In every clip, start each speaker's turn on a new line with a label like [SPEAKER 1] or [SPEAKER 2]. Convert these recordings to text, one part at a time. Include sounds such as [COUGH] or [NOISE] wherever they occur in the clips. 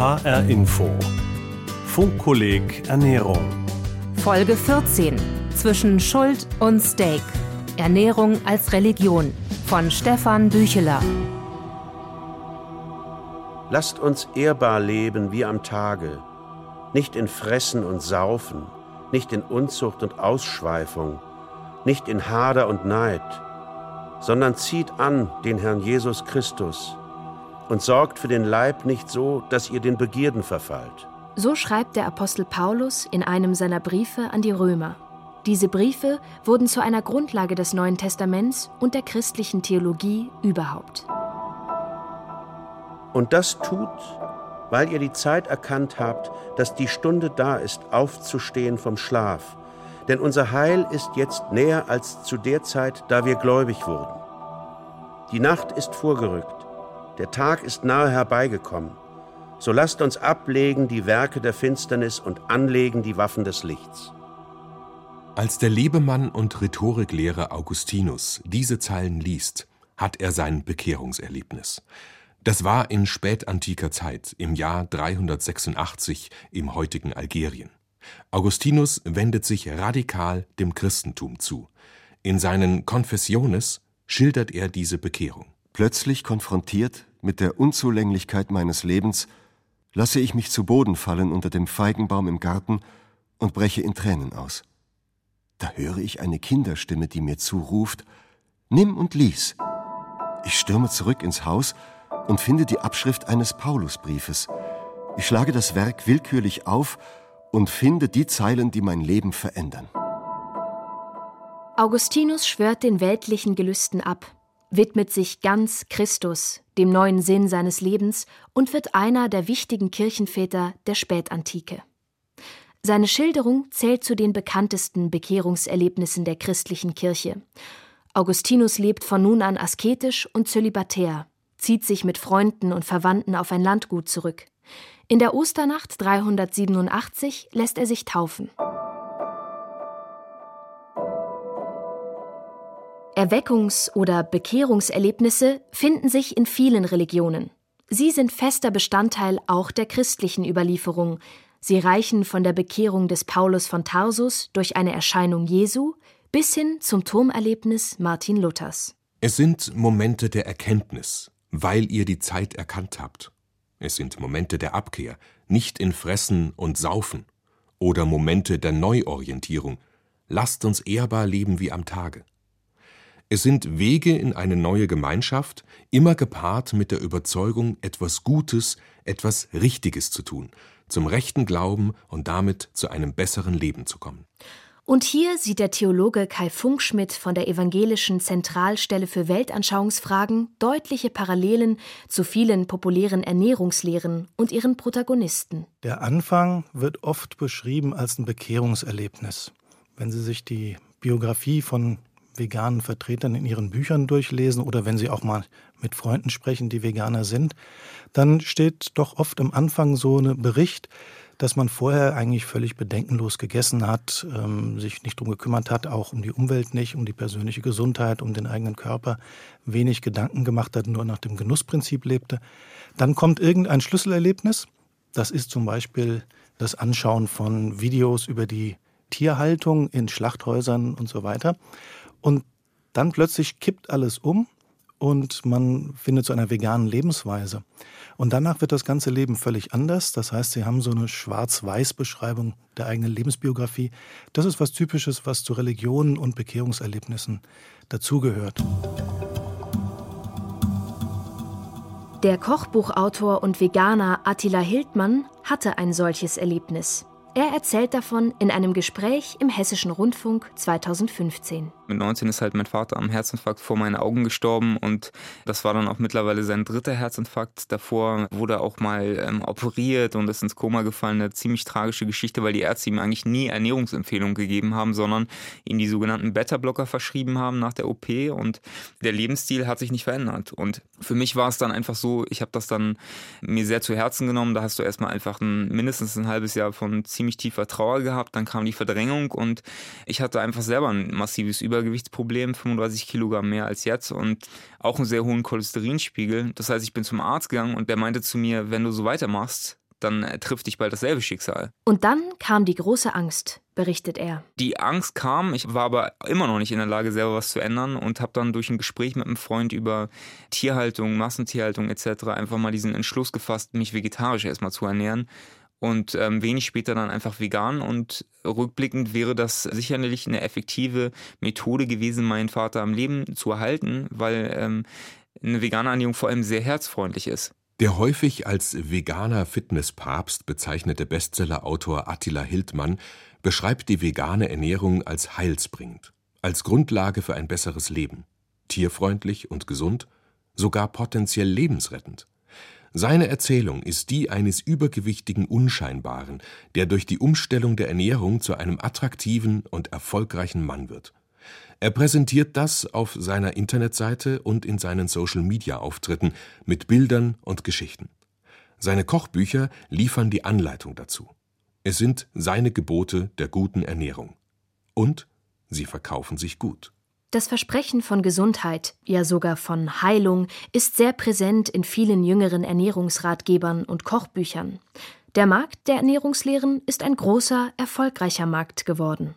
[SPEAKER 1] HR Info. Funkkolleg Ernährung.
[SPEAKER 2] Folge 14. Zwischen Schuld und Steak. Ernährung als Religion. Von Stefan Bücheler.
[SPEAKER 3] Lasst uns ehrbar leben wie am Tage, nicht in Fressen und Saufen, nicht in Unzucht und Ausschweifung, nicht in Hader und Neid, sondern zieht an den Herrn Jesus Christus und sorgt für den Leib nicht so, dass ihr den Begierden verfallt.
[SPEAKER 2] So schreibt der Apostel Paulus in einem seiner Briefe an die Römer. Diese Briefe wurden zu einer Grundlage des Neuen Testaments und der christlichen Theologie überhaupt.
[SPEAKER 3] Und das tut, weil ihr die Zeit erkannt habt, dass die Stunde da ist, aufzustehen vom Schlaf. Denn unser Heil ist jetzt näher als zu der Zeit, da wir gläubig wurden. Die Nacht ist vorgerückt, der Tag ist nahe herbeigekommen. So lasst uns ablegen die Werke der Finsternis und anlegen die Waffen des Lichts.
[SPEAKER 4] Als der Lebemann und Rhetoriklehrer Augustinus diese Zeilen liest, hat er sein Bekehrungserlebnis. Das war in spätantiker Zeit, im Jahr 386 im heutigen Algerien. Augustinus wendet sich radikal dem Christentum zu. In seinen Confessiones schildert er diese Bekehrung.
[SPEAKER 5] Plötzlich konfrontiert mit der Unzulänglichkeit meines Lebens, lasse ich mich zu Boden fallen unter dem Feigenbaum im Garten und breche in Tränen aus. Da höre ich eine Kinderstimme, die mir zuruft, Nimm und lies. Ich stürme zurück ins Haus und finde die Abschrift eines Paulusbriefes. Ich schlage das Werk willkürlich auf und finde die Zeilen, die mein Leben verändern.
[SPEAKER 2] Augustinus schwört den weltlichen Gelüsten ab, widmet sich ganz Christus, dem neuen Sinn seines Lebens und wird einer der wichtigen Kirchenväter der Spätantike. Seine Schilderung zählt zu den bekanntesten Bekehrungserlebnissen der christlichen Kirche. Augustinus lebt von nun an asketisch und zölibatär, zieht sich mit Freunden und Verwandten auf ein Landgut zurück. In der Osternacht 387 lässt er sich taufen. Erweckungs- oder Bekehrungserlebnisse finden sich in vielen Religionen. Sie sind fester Bestandteil auch der christlichen Überlieferung. Sie reichen von der Bekehrung des Paulus von Tarsus durch eine Erscheinung Jesu bis hin zum Turmerlebnis Martin Luthers.
[SPEAKER 4] Es sind Momente der Erkenntnis, weil ihr die Zeit erkannt habt. Es sind Momente der Abkehr, nicht in Fressen und Saufen. Oder Momente der Neuorientierung. Lasst uns ehrbar leben wie am Tage. Es sind Wege in eine neue Gemeinschaft, immer gepaart mit der Überzeugung, etwas Gutes, etwas Richtiges zu tun, zum rechten Glauben und damit zu einem besseren Leben zu kommen.
[SPEAKER 2] Und hier sieht der Theologe Kai Funkschmidt von der Evangelischen Zentralstelle für Weltanschauungsfragen deutliche Parallelen zu vielen populären Ernährungslehren und ihren Protagonisten.
[SPEAKER 6] Der Anfang wird oft beschrieben als ein Bekehrungserlebnis. Wenn Sie sich die Biografie von veganen Vertretern in ihren Büchern durchlesen oder wenn sie auch mal mit Freunden sprechen, die Veganer sind, dann steht doch oft am Anfang so ein Bericht, dass man vorher eigentlich völlig bedenkenlos gegessen hat, ähm, sich nicht drum gekümmert hat, auch um die Umwelt nicht, um die persönliche Gesundheit, um den eigenen Körper, wenig Gedanken gemacht hat, nur nach dem Genussprinzip lebte. Dann kommt irgendein Schlüsselerlebnis. Das ist zum Beispiel das Anschauen von Videos über die Tierhaltung in Schlachthäusern und so weiter. Und dann plötzlich kippt alles um und man findet zu einer veganen Lebensweise. Und danach wird das ganze Leben völlig anders. Das heißt, Sie haben so eine Schwarz-Weiß-Beschreibung der eigenen Lebensbiografie. Das ist was Typisches, was zu Religionen und Bekehrungserlebnissen dazugehört.
[SPEAKER 2] Der Kochbuchautor und Veganer Attila Hildmann hatte ein solches Erlebnis. Er erzählt davon in einem Gespräch im Hessischen Rundfunk 2015.
[SPEAKER 7] Mit 19 ist halt mein Vater am Herzinfarkt vor meinen Augen gestorben und das war dann auch mittlerweile sein dritter Herzinfarkt. Davor wurde er auch mal ähm, operiert und ist ins Koma gefallen. Eine ziemlich tragische Geschichte, weil die Ärzte ihm eigentlich nie Ernährungsempfehlungen gegeben haben, sondern ihm die sogenannten Beta-Blocker verschrieben haben nach der OP und der Lebensstil hat sich nicht verändert. Und für mich war es dann einfach so, ich habe das dann mir sehr zu Herzen genommen. Da hast du erstmal einfach ein, mindestens ein halbes Jahr von ziemlich tiefer Trauer gehabt, dann kam die Verdrängung und ich hatte einfach selber ein massives Übergewichtsproblem, 35 Kilogramm mehr als jetzt und auch einen sehr hohen Cholesterinspiegel. Das heißt, ich bin zum Arzt gegangen und der meinte zu mir, wenn du so weitermachst, dann trifft dich bald dasselbe Schicksal.
[SPEAKER 2] Und dann kam die große Angst, berichtet er.
[SPEAKER 7] Die Angst kam, ich war aber immer noch nicht in der Lage, selber was zu ändern und habe dann durch ein Gespräch mit einem Freund über Tierhaltung, Massentierhaltung etc. einfach mal diesen Entschluss gefasst, mich vegetarisch erstmal zu ernähren und ähm, wenig später dann einfach vegan. Und rückblickend wäre das sicherlich eine effektive Methode gewesen, meinen Vater am Leben zu erhalten, weil ähm, eine vegane Ernährung vor allem sehr herzfreundlich ist.
[SPEAKER 4] Der häufig als veganer Fitnesspapst bezeichnete Bestsellerautor Attila Hildmann beschreibt die vegane Ernährung als heilsbringend, als Grundlage für ein besseres Leben, tierfreundlich und gesund, sogar potenziell lebensrettend. Seine Erzählung ist die eines übergewichtigen Unscheinbaren, der durch die Umstellung der Ernährung zu einem attraktiven und erfolgreichen Mann wird. Er präsentiert das auf seiner Internetseite und in seinen Social-Media-Auftritten mit Bildern und Geschichten. Seine Kochbücher liefern die Anleitung dazu. Es sind seine Gebote der guten Ernährung. Und sie verkaufen sich gut.
[SPEAKER 2] Das Versprechen von Gesundheit, ja sogar von Heilung, ist sehr präsent in vielen jüngeren Ernährungsratgebern und Kochbüchern. Der Markt der Ernährungslehren ist ein großer, erfolgreicher Markt geworden.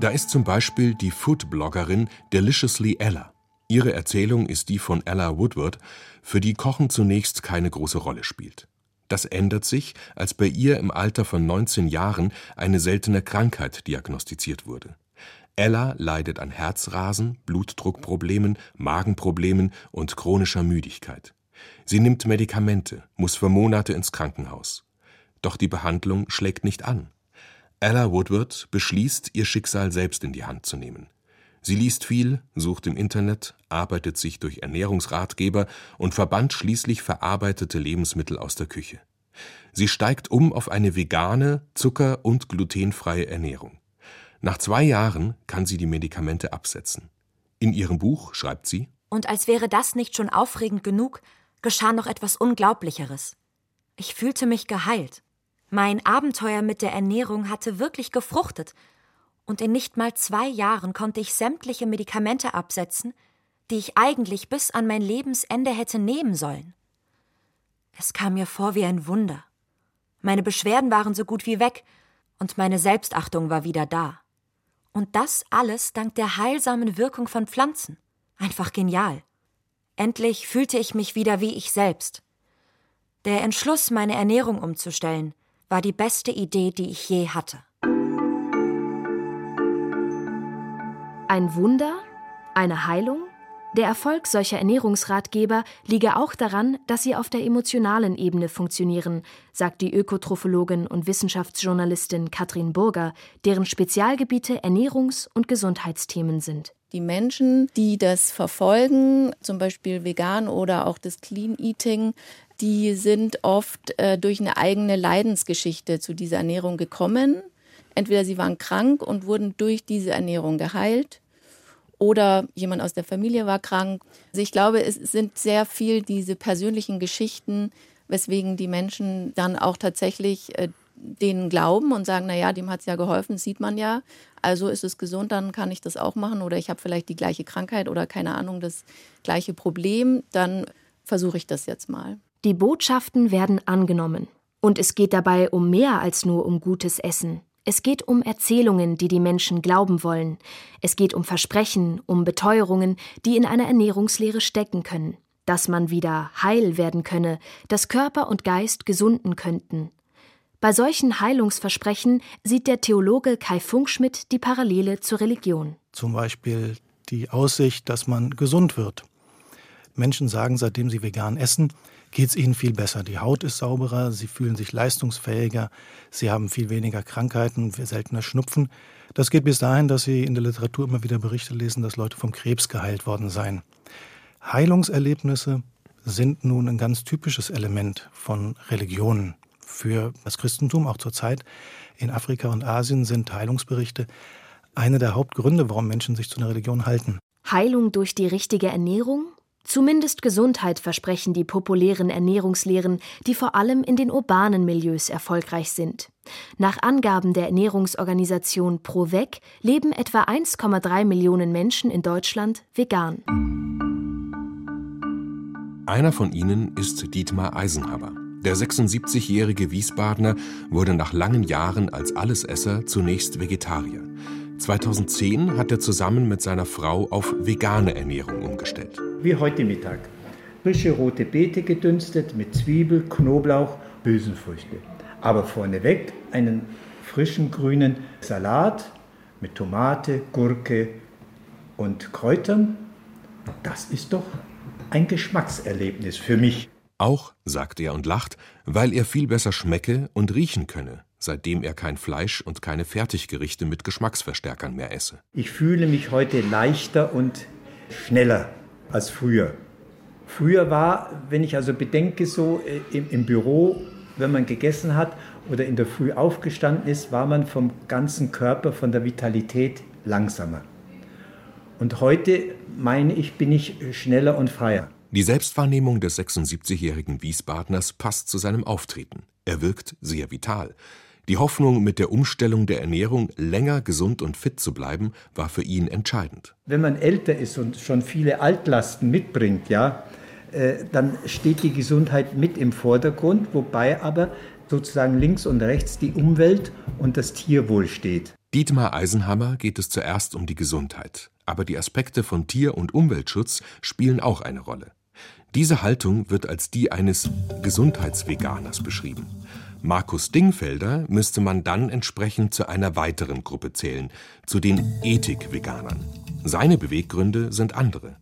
[SPEAKER 4] Da ist zum Beispiel die Food-Bloggerin Deliciously Ella. Ihre Erzählung ist die von Ella Woodward, für die Kochen zunächst keine große Rolle spielt. Das ändert sich, als bei ihr im Alter von 19 Jahren eine seltene Krankheit diagnostiziert wurde. Ella leidet an Herzrasen, Blutdruckproblemen, Magenproblemen und chronischer Müdigkeit. Sie nimmt Medikamente, muss für Monate ins Krankenhaus. Doch die Behandlung schlägt nicht an. Ella Woodward beschließt, ihr Schicksal selbst in die Hand zu nehmen. Sie liest viel, sucht im Internet, arbeitet sich durch Ernährungsratgeber und verbannt schließlich verarbeitete Lebensmittel aus der Küche. Sie steigt um auf eine vegane, zucker- und glutenfreie Ernährung. Nach zwei Jahren kann sie die Medikamente absetzen. In ihrem Buch schreibt sie
[SPEAKER 8] Und als wäre das nicht schon aufregend genug, geschah noch etwas Unglaublicheres. Ich fühlte mich geheilt. Mein Abenteuer mit der Ernährung hatte wirklich gefruchtet und in nicht mal zwei Jahren konnte ich sämtliche Medikamente absetzen, die ich eigentlich bis an mein Lebensende hätte nehmen sollen. Es kam mir vor wie ein Wunder. Meine Beschwerden waren so gut wie weg, und meine Selbstachtung war wieder da. Und das alles dank der heilsamen Wirkung von Pflanzen. Einfach genial. Endlich fühlte ich mich wieder wie ich selbst. Der Entschluss, meine Ernährung umzustellen, war die beste Idee, die ich je hatte.
[SPEAKER 2] Ein Wunder? Eine Heilung? Der Erfolg solcher Ernährungsratgeber liege auch daran, dass sie auf der emotionalen Ebene funktionieren, sagt die Ökotrophologin und Wissenschaftsjournalistin Katrin Burger, deren Spezialgebiete Ernährungs- und Gesundheitsthemen sind.
[SPEAKER 9] Die Menschen, die das verfolgen, zum Beispiel vegan oder auch das Clean Eating, die sind oft äh, durch eine eigene Leidensgeschichte zu dieser Ernährung gekommen. Entweder sie waren krank und wurden durch diese Ernährung geheilt oder jemand aus der Familie war krank. Also ich glaube, es sind sehr viel diese persönlichen Geschichten, weswegen die Menschen dann auch tatsächlich äh, denen glauben und sagen, naja, dem hat es ja geholfen, sieht man ja. Also ist es gesund, dann kann ich das auch machen. Oder ich habe vielleicht die gleiche Krankheit oder keine Ahnung, das gleiche Problem. Dann versuche ich das jetzt mal.
[SPEAKER 2] Die Botschaften werden angenommen. Und es geht dabei um mehr als nur um gutes Essen. Es geht um Erzählungen, die die Menschen glauben wollen. Es geht um Versprechen, um Beteuerungen, die in einer Ernährungslehre stecken können. Dass man wieder heil werden könne, dass Körper und Geist gesunden könnten. Bei solchen Heilungsversprechen sieht der Theologe Kai Funkschmidt die Parallele zur Religion.
[SPEAKER 6] Zum Beispiel die Aussicht, dass man gesund wird. Menschen sagen, seitdem sie vegan essen, geht es ihnen viel besser. Die Haut ist sauberer, sie fühlen sich leistungsfähiger, sie haben viel weniger Krankheiten, seltener Schnupfen. Das geht bis dahin, dass sie in der Literatur immer wieder Berichte lesen, dass Leute vom Krebs geheilt worden seien. Heilungserlebnisse sind nun ein ganz typisches Element von Religionen. Für das Christentum, auch zur Zeit in Afrika und Asien, sind Heilungsberichte eine der Hauptgründe, warum Menschen sich zu einer Religion halten.
[SPEAKER 2] Heilung durch die richtige Ernährung? Zumindest Gesundheit versprechen die populären Ernährungslehren, die vor allem in den urbanen Milieus erfolgreich sind. Nach Angaben der Ernährungsorganisation ProVec leben etwa 1,3 Millionen Menschen in Deutschland vegan.
[SPEAKER 4] Einer von ihnen ist Dietmar Eisenhammer. Der 76-jährige Wiesbadener wurde nach langen Jahren als Allesesser zunächst Vegetarier. 2010 hat er zusammen mit seiner Frau auf vegane Ernährung umgestellt.
[SPEAKER 10] Wie heute Mittag. Frische rote Beete gedünstet mit Zwiebel, Knoblauch, Hülsenfrüchte. Aber vorneweg einen frischen grünen Salat mit Tomate, Gurke und Kräutern. Das ist doch ein Geschmackserlebnis für mich.
[SPEAKER 4] Auch, sagt er und lacht, weil er viel besser schmecke und riechen könne, seitdem er kein Fleisch und keine Fertiggerichte mit Geschmacksverstärkern mehr esse.
[SPEAKER 10] Ich fühle mich heute leichter und schneller als früher. Früher war, wenn ich also bedenke, so äh, im, im Büro, wenn man gegessen hat oder in der Früh aufgestanden ist, war man vom ganzen Körper, von der Vitalität langsamer. Und heute, meine ich, bin ich schneller und freier.
[SPEAKER 4] Die Selbstwahrnehmung des 76-jährigen Wiesbadners passt zu seinem Auftreten. Er wirkt sehr vital. Die Hoffnung, mit der Umstellung der Ernährung länger gesund und fit zu bleiben, war für ihn entscheidend.
[SPEAKER 10] Wenn man älter ist und schon viele Altlasten mitbringt, ja, äh, dann steht die Gesundheit mit im Vordergrund, wobei aber sozusagen links und rechts die Umwelt und das Tierwohl steht.
[SPEAKER 4] Dietmar Eisenhammer geht es zuerst um die Gesundheit, aber die Aspekte von Tier- und Umweltschutz spielen auch eine Rolle. Diese Haltung wird als die eines Gesundheitsveganers beschrieben. Markus Dingfelder müsste man dann entsprechend zu einer weiteren Gruppe zählen, zu den Ethikveganern. Seine Beweggründe sind andere.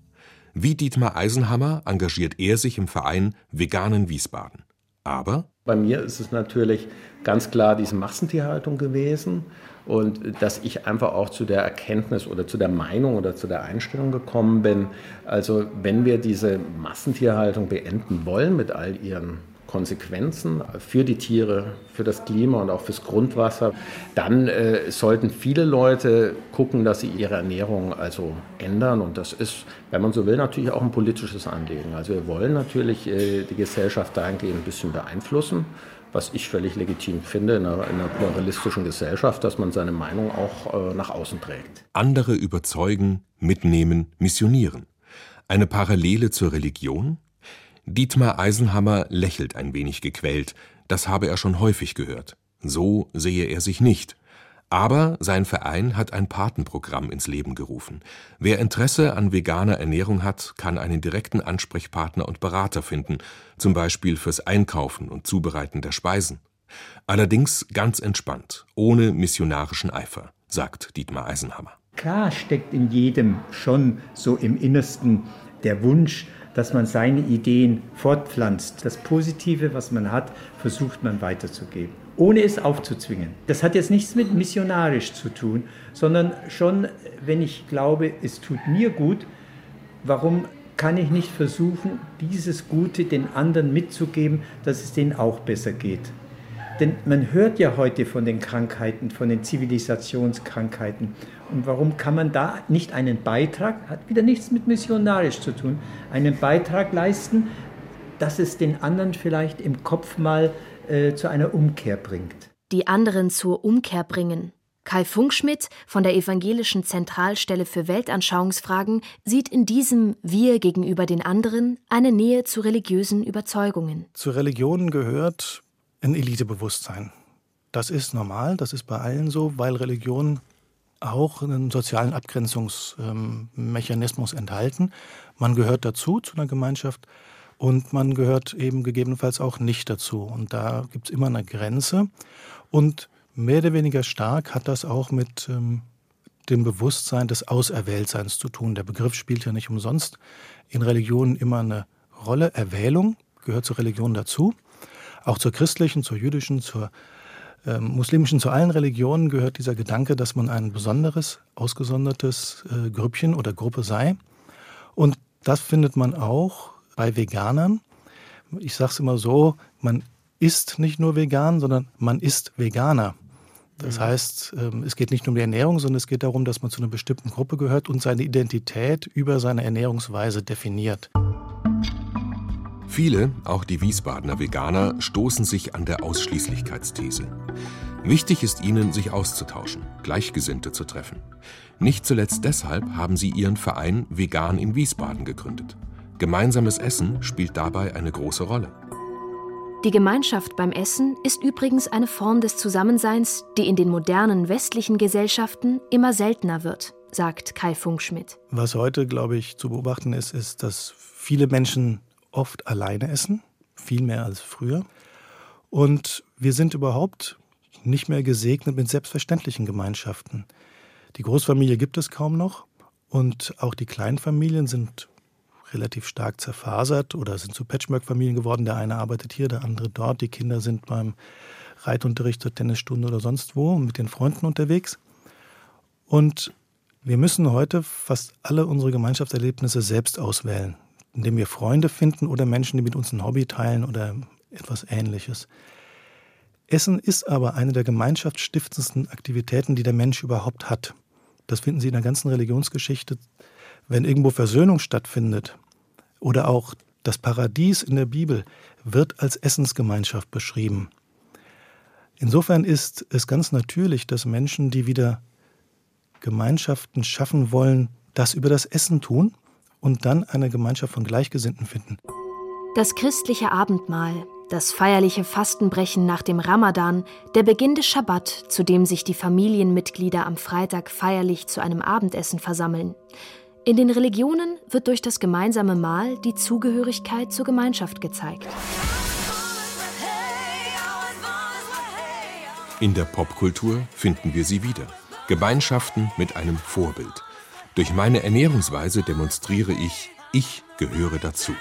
[SPEAKER 4] Wie Dietmar Eisenhammer engagiert er sich im Verein Veganen Wiesbaden. Aber
[SPEAKER 11] bei mir ist es natürlich ganz klar diese Massentierhaltung gewesen und dass ich einfach auch zu der Erkenntnis oder zu der Meinung oder zu der Einstellung gekommen bin, also wenn wir diese Massentierhaltung beenden wollen mit all ihren Konsequenzen für die Tiere, für das Klima und auch fürs Grundwasser, dann äh, sollten viele Leute gucken, dass sie ihre Ernährung also ändern. Und das ist, wenn man so will, natürlich auch ein politisches Anliegen. Also wir wollen natürlich äh, die Gesellschaft dahingehend ein bisschen beeinflussen, was ich völlig legitim finde in einer, in einer pluralistischen Gesellschaft, dass man seine Meinung auch äh, nach außen trägt.
[SPEAKER 4] Andere überzeugen, mitnehmen, missionieren. Eine Parallele zur Religion? Dietmar Eisenhammer lächelt ein wenig gequält, das habe er schon häufig gehört. So sehe er sich nicht. Aber sein Verein hat ein Patenprogramm ins Leben gerufen. Wer Interesse an veganer Ernährung hat, kann einen direkten Ansprechpartner und Berater finden, zum Beispiel fürs Einkaufen und Zubereiten der Speisen. Allerdings ganz entspannt, ohne missionarischen Eifer, sagt Dietmar Eisenhammer.
[SPEAKER 10] Klar steckt in jedem schon so im Innersten der Wunsch, dass man seine Ideen fortpflanzt. Das Positive, was man hat, versucht man weiterzugeben, ohne es aufzuzwingen. Das hat jetzt nichts mit missionarisch zu tun, sondern schon, wenn ich glaube, es tut mir gut, warum kann ich nicht versuchen, dieses Gute den anderen mitzugeben, dass es denen auch besser geht. Denn man hört ja heute von den Krankheiten, von den Zivilisationskrankheiten. Und warum kann man da nicht einen Beitrag, hat wieder nichts mit missionarisch zu tun, einen Beitrag leisten, dass es den anderen vielleicht im Kopf mal äh, zu einer Umkehr bringt?
[SPEAKER 2] Die anderen zur Umkehr bringen. Kai Funkschmidt von der Evangelischen Zentralstelle für Weltanschauungsfragen sieht in diesem Wir gegenüber den anderen eine Nähe zu religiösen Überzeugungen.
[SPEAKER 6] Zu Religionen gehört ein Elitebewusstsein. Das ist normal, das ist bei allen so, weil Religionen auch einen sozialen Abgrenzungsmechanismus enthalten. Man gehört dazu zu einer Gemeinschaft und man gehört eben gegebenenfalls auch nicht dazu. Und da gibt es immer eine Grenze. Und mehr oder weniger stark hat das auch mit ähm, dem Bewusstsein des Auserwähltseins zu tun. Der Begriff spielt ja nicht umsonst in Religionen immer eine Rolle. Erwählung gehört zur Religion dazu. Auch zur christlichen, zur jüdischen, zur äh, muslimischen, zu allen Religionen gehört dieser Gedanke, dass man ein besonderes, ausgesondertes äh, Grüppchen oder Gruppe sei. Und das findet man auch bei Veganern. Ich sage es immer so, man ist nicht nur vegan, sondern man ist Veganer. Das mhm. heißt, ähm, es geht nicht nur um die Ernährung, sondern es geht darum, dass man zu einer bestimmten Gruppe gehört und seine Identität über seine Ernährungsweise definiert.
[SPEAKER 4] Viele, auch die Wiesbadener Veganer, stoßen sich an der Ausschließlichkeitsthese. Wichtig ist ihnen, sich auszutauschen, Gleichgesinnte zu treffen. Nicht zuletzt deshalb haben sie ihren Verein Vegan in Wiesbaden gegründet. Gemeinsames Essen spielt dabei eine große Rolle.
[SPEAKER 2] Die Gemeinschaft beim Essen ist übrigens eine Form des Zusammenseins, die in den modernen westlichen Gesellschaften immer seltener wird, sagt Kai Funkschmidt.
[SPEAKER 6] Was heute, glaube ich, zu beobachten ist, ist, dass viele Menschen oft alleine essen, viel mehr als früher. Und wir sind überhaupt nicht mehr gesegnet mit selbstverständlichen Gemeinschaften. Die Großfamilie gibt es kaum noch und auch die Kleinfamilien sind relativ stark zerfasert oder sind zu Patchwork-Familien geworden. Der eine arbeitet hier, der andere dort. Die Kinder sind beim Reitunterricht zur Tennisstunde oder sonst wo mit den Freunden unterwegs. Und wir müssen heute fast alle unsere Gemeinschaftserlebnisse selbst auswählen, indem wir Freunde finden oder Menschen, die mit uns ein Hobby teilen oder etwas Ähnliches. Essen ist aber eine der gemeinschaftsstiftendsten Aktivitäten, die der Mensch überhaupt hat. Das finden Sie in der ganzen Religionsgeschichte wenn irgendwo Versöhnung stattfindet oder auch das Paradies in der Bibel wird als Essensgemeinschaft beschrieben. Insofern ist es ganz natürlich, dass Menschen, die wieder Gemeinschaften schaffen wollen, das über das Essen tun und dann eine Gemeinschaft von Gleichgesinnten finden.
[SPEAKER 2] Das christliche Abendmahl, das feierliche Fastenbrechen nach dem Ramadan, der Beginn des Schabbat, zu dem sich die Familienmitglieder am Freitag feierlich zu einem Abendessen versammeln. In den Religionen wird durch das gemeinsame Mahl die Zugehörigkeit zur Gemeinschaft gezeigt.
[SPEAKER 4] In der Popkultur finden wir sie wieder. Gemeinschaften mit einem Vorbild. Durch meine Ernährungsweise demonstriere ich, ich gehöre dazu.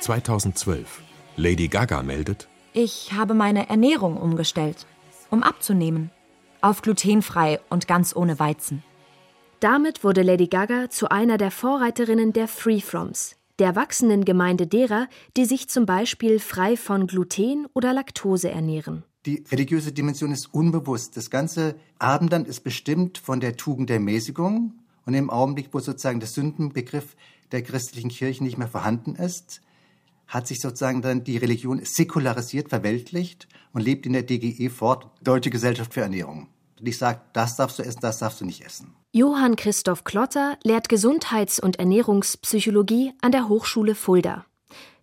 [SPEAKER 4] 2012. Lady Gaga meldet,
[SPEAKER 8] ich habe meine Ernährung umgestellt, um abzunehmen. Auf glutenfrei und ganz ohne Weizen.
[SPEAKER 2] Damit wurde Lady Gaga zu einer der Vorreiterinnen der Freefroms, der wachsenden Gemeinde derer, die sich zum Beispiel frei von Gluten oder Laktose ernähren.
[SPEAKER 12] Die religiöse Dimension ist unbewusst. Das ganze Abendland ist bestimmt von der Tugend der Mäßigung. Und im Augenblick, wo sozusagen der Sündenbegriff der christlichen Kirche nicht mehr vorhanden ist, hat sich sozusagen dann die Religion säkularisiert, verweltlicht und lebt in der DGE fort, Deutsche Gesellschaft für Ernährung. Die sagt, das darfst du essen, das darfst du nicht essen.
[SPEAKER 2] Johann Christoph Klotter lehrt Gesundheits- und Ernährungspsychologie an der Hochschule Fulda.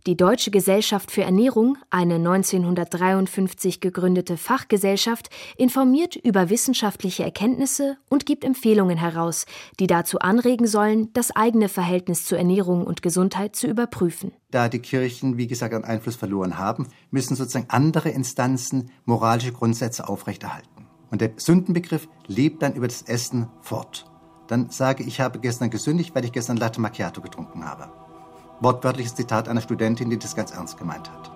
[SPEAKER 2] Die Deutsche Gesellschaft für Ernährung, eine 1953 gegründete Fachgesellschaft, informiert über wissenschaftliche Erkenntnisse und gibt Empfehlungen heraus, die dazu anregen sollen, das eigene Verhältnis zu Ernährung und Gesundheit zu überprüfen.
[SPEAKER 12] Da die Kirchen, wie gesagt, an Einfluss verloren haben, müssen sozusagen andere Instanzen moralische Grundsätze aufrechterhalten. Und der Sündenbegriff lebt dann über das Essen fort. Dann sage ich, ich habe gestern gesündigt, weil ich gestern Latte Macchiato getrunken habe. Wortwörtliches Zitat einer Studentin, die das ganz ernst gemeint hat.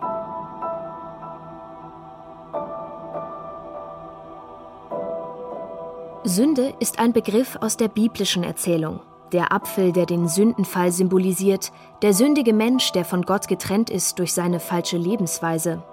[SPEAKER 2] Sünde ist ein Begriff aus der biblischen Erzählung. Der Apfel, der den Sündenfall symbolisiert, der sündige Mensch, der von Gott getrennt ist durch seine falsche Lebensweise,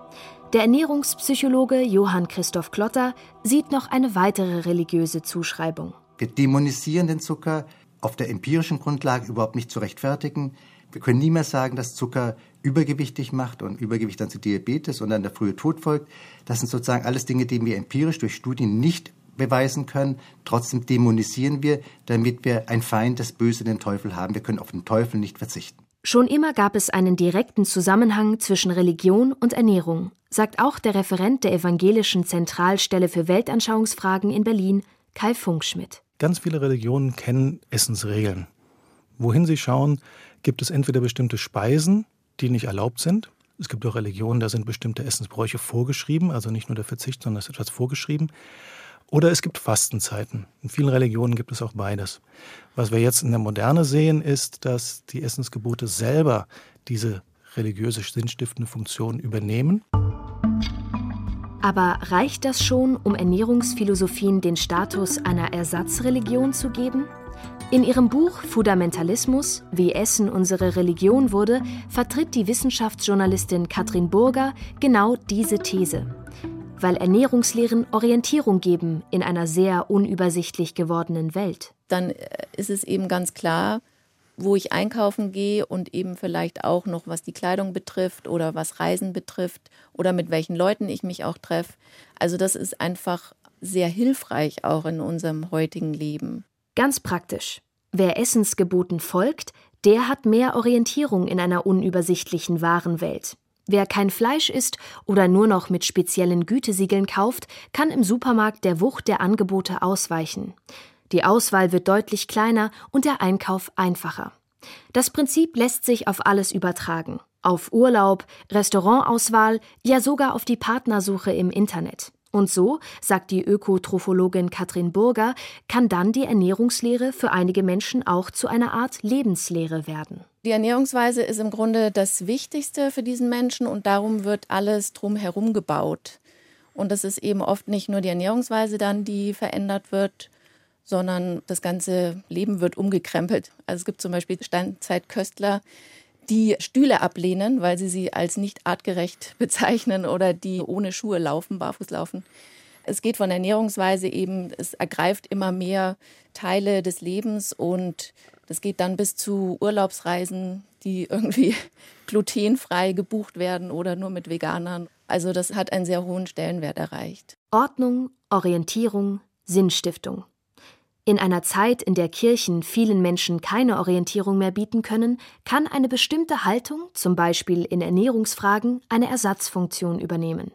[SPEAKER 2] der Ernährungspsychologe Johann Christoph Klotter sieht noch eine weitere religiöse Zuschreibung.
[SPEAKER 12] Wir dämonisieren den Zucker auf der empirischen Grundlage überhaupt nicht zu rechtfertigen. Wir können nie mehr sagen, dass Zucker übergewichtig macht und Übergewicht dann zu Diabetes und dann der frühe Tod folgt. Das sind sozusagen alles Dinge, die wir empirisch durch Studien nicht beweisen können. Trotzdem dämonisieren wir, damit wir ein Feind, das Böse, den Teufel haben. Wir können auf den Teufel nicht verzichten.
[SPEAKER 2] Schon immer gab es einen direkten Zusammenhang zwischen Religion und Ernährung, sagt auch der Referent der Evangelischen Zentralstelle für Weltanschauungsfragen in Berlin, Kai Funkschmidt.
[SPEAKER 6] Ganz viele Religionen kennen Essensregeln. Wohin sie schauen, gibt es entweder bestimmte Speisen, die nicht erlaubt sind. Es gibt auch Religionen, da sind bestimmte Essensbräuche vorgeschrieben, also nicht nur der Verzicht, sondern es ist etwas vorgeschrieben. Oder es gibt Fastenzeiten. In vielen Religionen gibt es auch beides. Was wir jetzt in der Moderne sehen, ist, dass die Essensgebote selber diese religiöse sinnstiftende Funktion übernehmen.
[SPEAKER 2] Aber reicht das schon, um Ernährungsphilosophien den Status einer Ersatzreligion zu geben? In ihrem Buch Fundamentalismus, wie Essen unsere Religion wurde, vertritt die Wissenschaftsjournalistin Katrin Burger genau diese These weil Ernährungslehren Orientierung geben in einer sehr unübersichtlich gewordenen Welt.
[SPEAKER 9] Dann äh, ist es eben ganz klar, wo ich einkaufen gehe und eben vielleicht auch noch, was die Kleidung betrifft oder was Reisen betrifft oder mit welchen Leuten ich mich auch treffe. Also das ist einfach sehr hilfreich auch in unserem heutigen Leben.
[SPEAKER 2] Ganz praktisch. Wer Essensgeboten folgt, der hat mehr Orientierung in einer unübersichtlichen Warenwelt. Wer kein Fleisch isst oder nur noch mit speziellen Gütesiegeln kauft, kann im Supermarkt der Wucht der Angebote ausweichen. Die Auswahl wird deutlich kleiner und der Einkauf einfacher. Das Prinzip lässt sich auf alles übertragen. Auf Urlaub, Restaurantauswahl, ja sogar auf die Partnersuche im Internet. Und so, sagt die Ökotrophologin Katrin Burger, kann dann die Ernährungslehre für einige Menschen auch zu einer Art Lebenslehre werden.
[SPEAKER 9] Die Ernährungsweise ist im Grunde das Wichtigste für diesen Menschen und darum wird alles drumherum gebaut. Und es ist eben oft nicht nur die Ernährungsweise dann, die verändert wird, sondern das ganze Leben wird umgekrempelt. Also es gibt zum Beispiel Steinzeitköstler, die Stühle ablehnen, weil sie sie als nicht artgerecht [LAUGHS] bezeichnen oder die ohne Schuhe laufen, barfuß laufen. Es geht von Ernährungsweise eben, es ergreift immer mehr Teile des Lebens und das geht dann bis zu Urlaubsreisen, die [LAUGHS] irgendwie glutenfrei gebucht werden oder nur mit Veganern. Also das hat einen sehr hohen Stellenwert erreicht.
[SPEAKER 2] Ordnung, Orientierung, Sinnstiftung. In einer Zeit, in der Kirchen vielen Menschen keine Orientierung mehr bieten können, kann eine bestimmte Haltung, zum Beispiel in Ernährungsfragen, eine Ersatzfunktion übernehmen.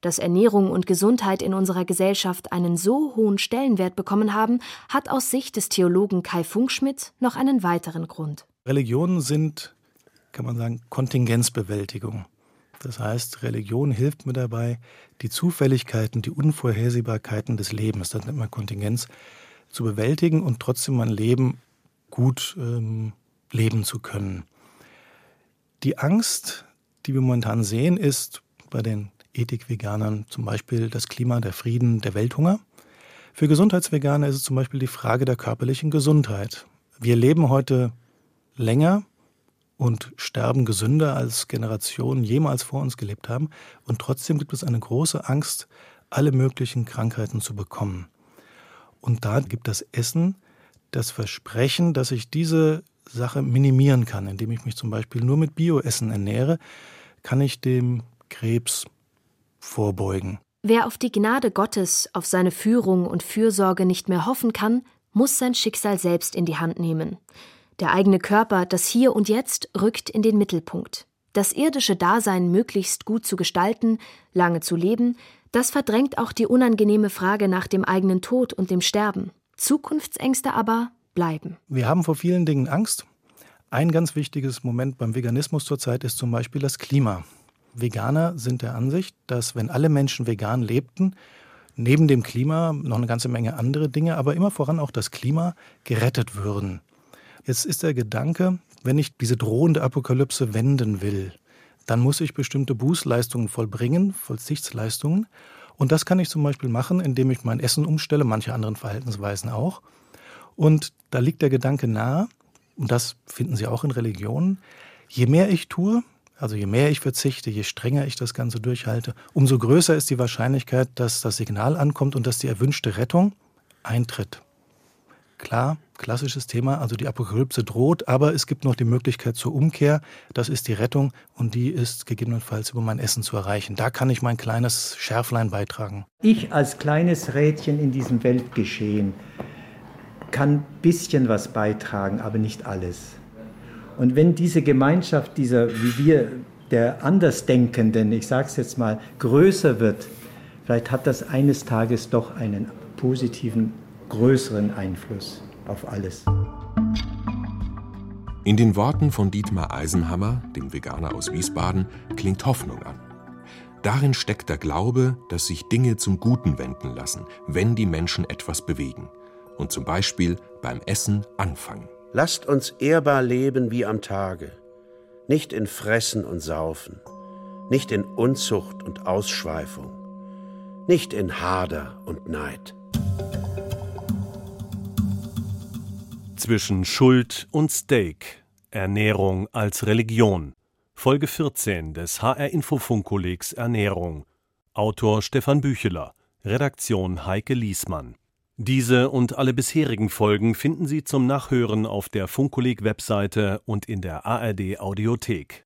[SPEAKER 2] Dass Ernährung und Gesundheit in unserer Gesellschaft einen so hohen Stellenwert bekommen haben, hat aus Sicht des Theologen Kai Funkschmidt noch einen weiteren Grund.
[SPEAKER 6] Religionen sind, kann man sagen, Kontingenzbewältigung. Das heißt, Religion hilft mir dabei, die Zufälligkeiten, die Unvorhersehbarkeiten des Lebens, das nennt man Kontingenz, zu bewältigen und trotzdem mein Leben gut ähm, leben zu können. Die Angst, die wir momentan sehen, ist bei den Ethik-Veganern zum Beispiel das Klima, der Frieden, der Welthunger. Für Gesundheitsveganer ist es zum Beispiel die Frage der körperlichen Gesundheit. Wir leben heute länger und sterben gesünder als Generationen jemals vor uns gelebt haben. Und trotzdem gibt es eine große Angst, alle möglichen Krankheiten zu bekommen. Und da gibt das Essen das Versprechen, dass ich diese Sache minimieren kann, indem ich mich zum Beispiel nur mit Bioessen ernähre, kann ich dem Krebs vorbeugen.
[SPEAKER 2] Wer auf die Gnade Gottes, auf seine Führung und Fürsorge nicht mehr hoffen kann, muss sein Schicksal selbst in die Hand nehmen. Der eigene Körper, das Hier und Jetzt, rückt in den Mittelpunkt. Das irdische Dasein möglichst gut zu gestalten, lange zu leben, das verdrängt auch die unangenehme Frage nach dem eigenen Tod und dem Sterben. Zukunftsängste aber bleiben.
[SPEAKER 6] Wir haben vor vielen Dingen Angst. Ein ganz wichtiges Moment beim Veganismus zurzeit ist zum Beispiel das Klima. Veganer sind der Ansicht, dass wenn alle Menschen vegan lebten, neben dem Klima noch eine ganze Menge andere Dinge, aber immer voran auch das Klima gerettet würden. Jetzt ist der Gedanke, wenn ich diese drohende Apokalypse wenden will, dann muss ich bestimmte Bußleistungen vollbringen, Vollzichtsleistungen. Und das kann ich zum Beispiel machen, indem ich mein Essen umstelle, manche anderen Verhaltensweisen auch. Und da liegt der Gedanke nahe, und das finden Sie auch in Religionen, je mehr ich tue, also je mehr ich verzichte, je strenger ich das Ganze durchhalte, umso größer ist die Wahrscheinlichkeit, dass das Signal ankommt und dass die erwünschte Rettung eintritt. Klar, klassisches Thema, also die Apokalypse droht, aber es gibt noch die Möglichkeit zur Umkehr. Das ist die Rettung und die ist gegebenenfalls über mein Essen zu erreichen. Da kann ich mein kleines Schärflein beitragen.
[SPEAKER 10] Ich als kleines Rädchen in diesem Weltgeschehen kann ein bisschen was beitragen, aber nicht alles. Und wenn diese Gemeinschaft dieser, wie wir, der Andersdenkenden, ich sage es jetzt mal, größer wird, vielleicht hat das eines Tages doch einen positiven größeren Einfluss auf alles.
[SPEAKER 4] In den Worten von Dietmar Eisenhammer, dem Veganer aus Wiesbaden, klingt Hoffnung an. Darin steckt der Glaube, dass sich Dinge zum Guten wenden lassen, wenn die Menschen etwas bewegen und zum Beispiel beim Essen anfangen.
[SPEAKER 3] Lasst uns ehrbar leben wie am Tage, nicht in Fressen und Saufen, nicht in Unzucht und Ausschweifung, nicht in Hader und Neid.
[SPEAKER 1] Zwischen Schuld und Steak. Ernährung als Religion. Folge 14 des HR Infofunkkollegs Ernährung. Autor Stefan Bücheler. Redaktion Heike Liesmann. Diese und alle bisherigen Folgen finden Sie zum Nachhören auf der Funkkolleg Webseite und in der ARD Audiothek.